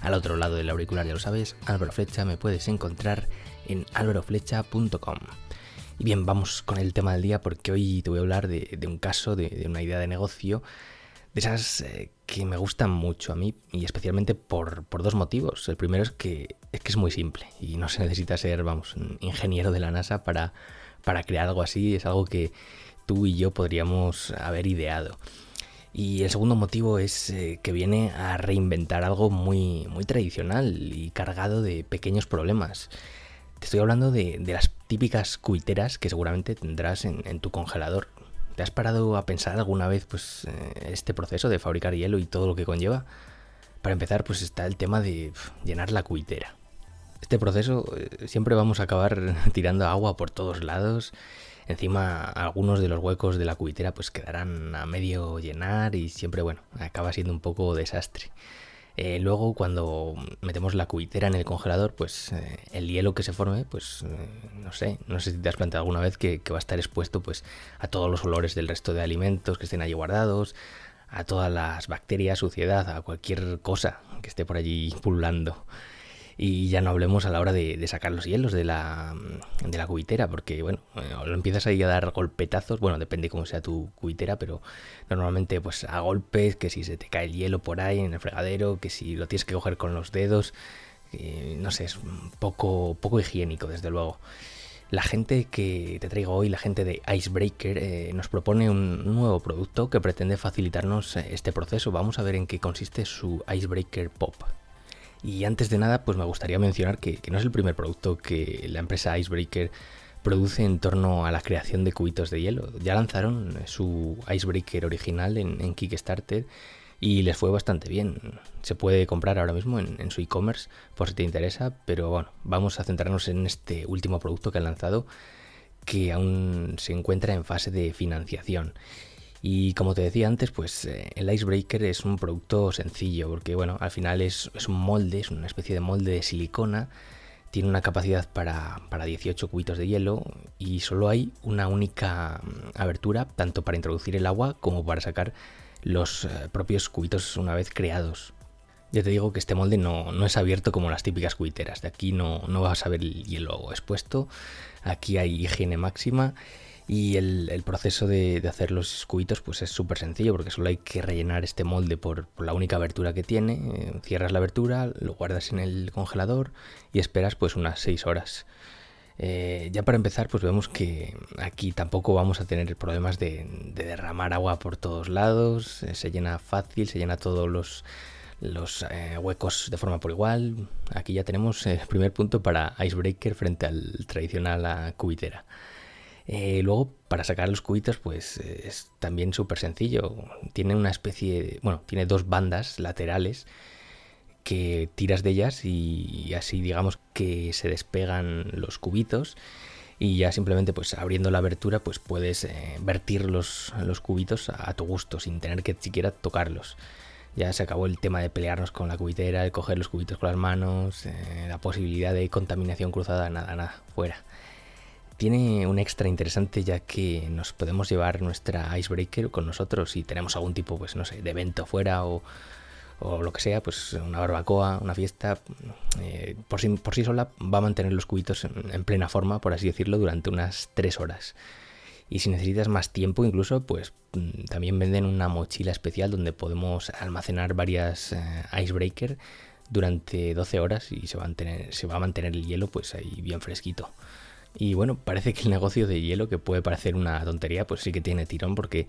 Al otro lado del auricular, ya lo sabes, Álvaro Flecha, me puedes encontrar en álvaroflecha.com. Y bien, vamos con el tema del día porque hoy te voy a hablar de, un caso, de, una idea de negocio, de esas eh, que me gustan mucho a mí y especialmente por, dos motivos. El primero es que, es que es muy simple y no se necesita ser, vamos, un ingeniero de la NASA para, para crear algo así. Es algo que tú y yo podríamos haber ideado. Y el segundo motivo es eh, que viene a reinventar algo muy, muy tradicional y cargado de pequeños problemas. Te estoy hablando de, las típicas cuiteras que seguramente tendrás en, tu congelador. ¿Te has parado a pensar alguna vez pues, eh, este proceso de fabricar hielo y todo lo que conlleva? Para empezar, pues está el tema de llenar la cuitera. Este proceso eh, siempre vamos a acabar tirando agua por todos lados Encima algunos de los huecos de la cubitera pues quedarán a medio llenar y siempre bueno, acaba siendo un poco desastre. Eh, luego cuando metemos la cubitera en el congelador, pues eh, el hielo que se forme, pues eh, no sé, no sé si te has planteado alguna vez que, va a estar expuesto pues a todos los olores del resto de alimentos que estén allí guardados, a todas las bacterias, suciedad, a cualquier cosa que esté por allí pululando. Y ya no hablemos a la hora de, sacar los hielos de la, de la cubitera, porque bueno, eh, lo empiezas ahí a dar golpetazos, bueno, depende cómo sea tu cubitera, pero normalmente pues a golpes, que si se te cae el hielo por ahí en el fregadero, que si lo tienes que coger con los dedos, no sé, es poco, poco higiénico desde luego. La gente que te traigo hoy, la gente de Icebreaker, eh, nos propone un nuevo producto que pretende facilitarnos eh, este proceso. Vamos a ver en qué consiste su Icebreaker Pop. Y antes de nada, pues me gustaría mencionar que, no es el primer producto que la empresa Icebreaker produce en torno a la creación de cubitos de hielo. Ya lanzaron su Icebreaker original en, Kickstarter y les fue bastante bien. Se puede comprar ahora mismo en, su e-commerce por si te interesa, pero bueno, vamos a centrarnos en este último producto que han lanzado que aún se encuentra en fase de financiación. Y como te decía antes, pues eh, el Icebreaker es un producto sencillo, porque bueno, al final es, un molde, es una especie de molde de silicona, tiene una capacidad para, 18 cubitos de hielo y solo hay una única mm, abertura, tanto para introducir el agua como para sacar los eh, propios cubitos una vez creados. Ya te digo que este molde no, no, es abierto como las típicas cubiteras. De aquí no, no vas a ver el hielo expuesto. Aquí hay higiene máxima y el, proceso de, hacer los cubitos pues es súper sencillo porque solo hay que rellenar este molde por, la única abertura que tiene. Eh, cierras la abertura, lo guardas en el congelador y esperas pues unas 6 horas. Eh, ya para empezar, pues vemos que aquí tampoco vamos a tener problemas de, derramar agua por todos lados. Eh, se llena fácil, se llena todos los, los huecos de forma por igual. Aquí ya tenemos el primer punto para Icebreaker frente al tradicional cubitera. Eh, luego, para sacar los cubitos, pues es también súper sencillo. Tiene una especie, bueno, tiene dos bandas laterales que tiras de ellas y así digamos que se despegan los cubitos y ya simplemente pues abriendo la abertura pues puedes eh, vertir los, los cubitos a, tu gusto sin tener que siquiera tocarlos. Ya se acabó el tema de pelearnos con la cubitera, de coger los cubitos con las manos, eh, la posibilidad de contaminación cruzada, nada, nada, fuera tiene un extra interesante ya que nos podemos llevar nuestra icebreaker con nosotros si tenemos algún tipo, pues no sé, de evento fuera o, lo que sea, pues una barbacoa, una fiesta, eh, por, sí, por, sí, sola va a mantener los cubitos en, plena forma, por así decirlo, durante unas tres horas. Y si necesitas más tiempo incluso, pues mm, también venden una mochila especial donde podemos almacenar varias eh, icebreaker durante 12 horas y se va, a mantener, se va a mantener el hielo pues ahí bien fresquito. Y bueno, parece que el negocio de hielo, que puede parecer una tontería, pues sí que tiene tirón porque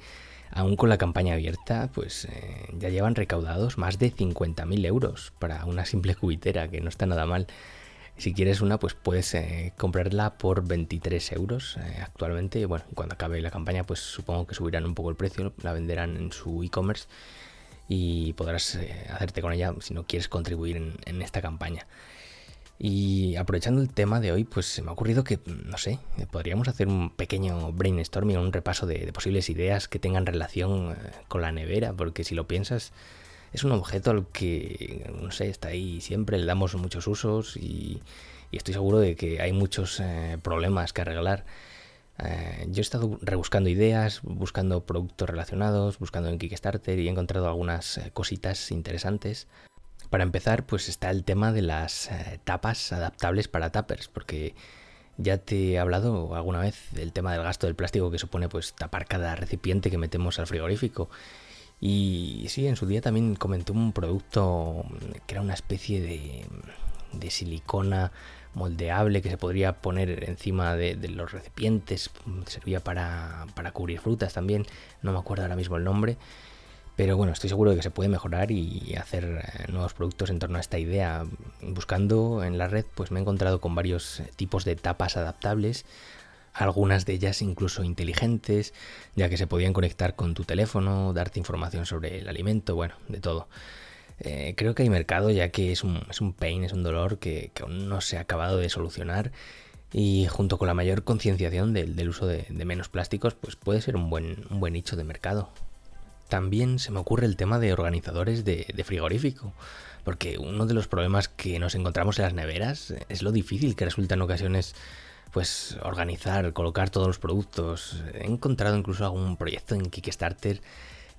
aún con la campaña abierta, pues eh, ya llevan recaudados más de 50.000 euros para una simple cubitera, que no está nada mal. Si quieres una, pues puedes eh, comprarla por 23 euros eh, actualmente. Bueno, cuando acabe la campaña, pues supongo que subirán un poco el precio, la venderán en su e-commerce y podrás hacerte con ella si no quieres contribuir en esta campaña. Y aprovechando el tema de hoy, pues se me ha ocurrido que, no sé, podríamos hacer un pequeño brainstorming, un repaso de, posibles ideas que tengan relación eh, con la nevera, porque si lo piensas, es un objeto al que, no sé, está ahí siempre, le damos muchos usos y, estoy seguro de que hay muchos eh, problemas que arreglar. Eh, yo he estado rebuscando ideas, buscando productos relacionados, buscando en Kickstarter y he encontrado algunas cositas interesantes. Para empezar, pues está el tema de las eh, tapas adaptables para tappers, porque ya te he hablado alguna vez del tema del gasto del plástico que supone pues tapar cada recipiente que metemos al frigorífico. Y sí, en su día también comenté un producto que era una especie de, de silicona moldeable que se podría poner encima de, de los recipientes, servía para, para, cubrir frutas también, no me acuerdo ahora mismo el nombre, pero bueno, estoy seguro de que se puede mejorar y hacer eh, nuevos productos en torno a esta idea. Buscando en la red, pues me he encontrado con varios eh, tipos de tapas adaptables, algunas de ellas incluso inteligentes, ya que se podían conectar con tu teléfono, darte información sobre el alimento, bueno, de todo. Eh, creo que hay mercado ya que es un, es un pain, es un dolor que, aún no se ha acabado de solucionar y junto con la mayor concienciación del, uso de, de, menos plásticos, pues puede ser un buen, un buen nicho de mercado. También se me ocurre el tema de organizadores de, frigorífico, porque uno de los problemas que nos encontramos en las neveras es lo difícil que resulta en ocasiones pues organizar, colocar todos los productos. He encontrado incluso algún proyecto en Kickstarter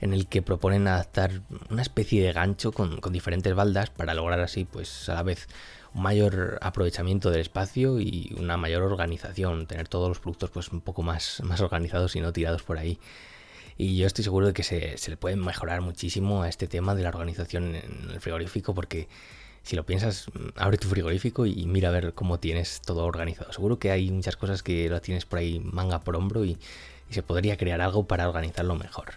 en el que proponen adaptar una especie de gancho con, diferentes baldas para lograr así pues a la vez un mayor aprovechamiento del espacio y una mayor organización, tener todos los productos pues un poco más, más organizados y no tirados por ahí. Y yo estoy seguro de que se, le puede mejorar muchísimo a este tema de la organización en el frigorífico porque si lo piensas, abre tu frigorífico y mira a ver cómo tienes todo organizado. Seguro que hay muchas cosas que lo tienes por ahí manga por hombro y, se podría crear algo para organizarlo mejor.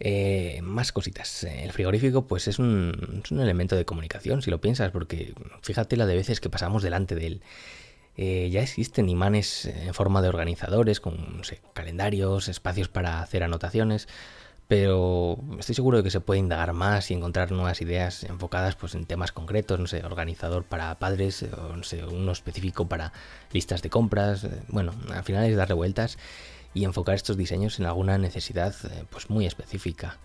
Eh, más cositas. El frigorífico pues es un, es un elemento de comunicación, si lo piensas, porque fíjate la de veces que pasamos delante de él eh, ya existen imanes en forma de organizadores con calendarios, espacios para hacer anotaciones, pero estoy seguro de que se puede indagar más y encontrar nuevas ideas enfocadas pues, en temas concretos, no sé, organizador para padres, o no sé, uno específico para listas de compras. Eh, bueno, al final es darle vueltas y enfocar estos diseños en alguna necesidad eh, pues muy específica.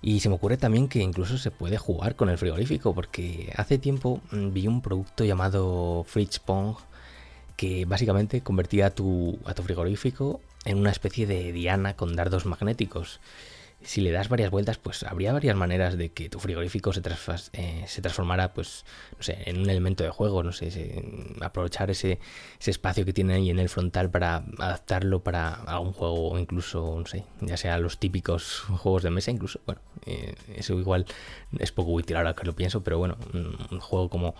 Y se me ocurre también que incluso se puede jugar con el frigorífico, porque hace tiempo mm, vi un producto llamado Fridge Pong que básicamente convertía a tu, a tu frigorífico en una especie de diana con dardos magnéticos. Si le das varias vueltas, pues habría varias maneras de que tu frigorífico se, eh, se transformara, pues, no sé, en un elemento de juego, no sé, aprovechar ese, ese, espacio que tiene ahí en el frontal para adaptarlo para algún juego o incluso, no sé, ya sea los típicos juegos de mesa, incluso, bueno, eh, eso igual es poco útil ahora que lo pienso, pero bueno, un juego como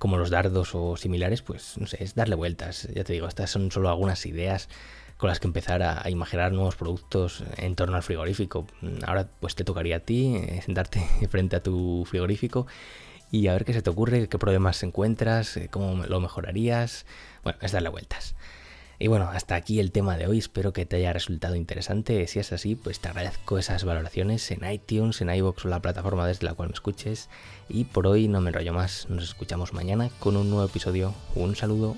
como los dardos o similares, pues no sé, es darle vueltas. Ya te digo, estas son solo algunas ideas con las que empezar a, imaginar nuevos productos en torno al frigorífico. Ahora pues te tocaría a ti eh, sentarte frente a tu frigorífico y a ver qué se te ocurre, qué problemas encuentras, eh, cómo lo mejorarías. Bueno, es darle vueltas. Y bueno, hasta aquí el tema de hoy. Espero que te haya resultado interesante. Si es así, pues te agradezco esas valoraciones en iTunes, en iVoox o la plataforma desde la cual me escuches. Y por hoy no me enrollo más. Nos escuchamos mañana con un nuevo episodio. Un saludo.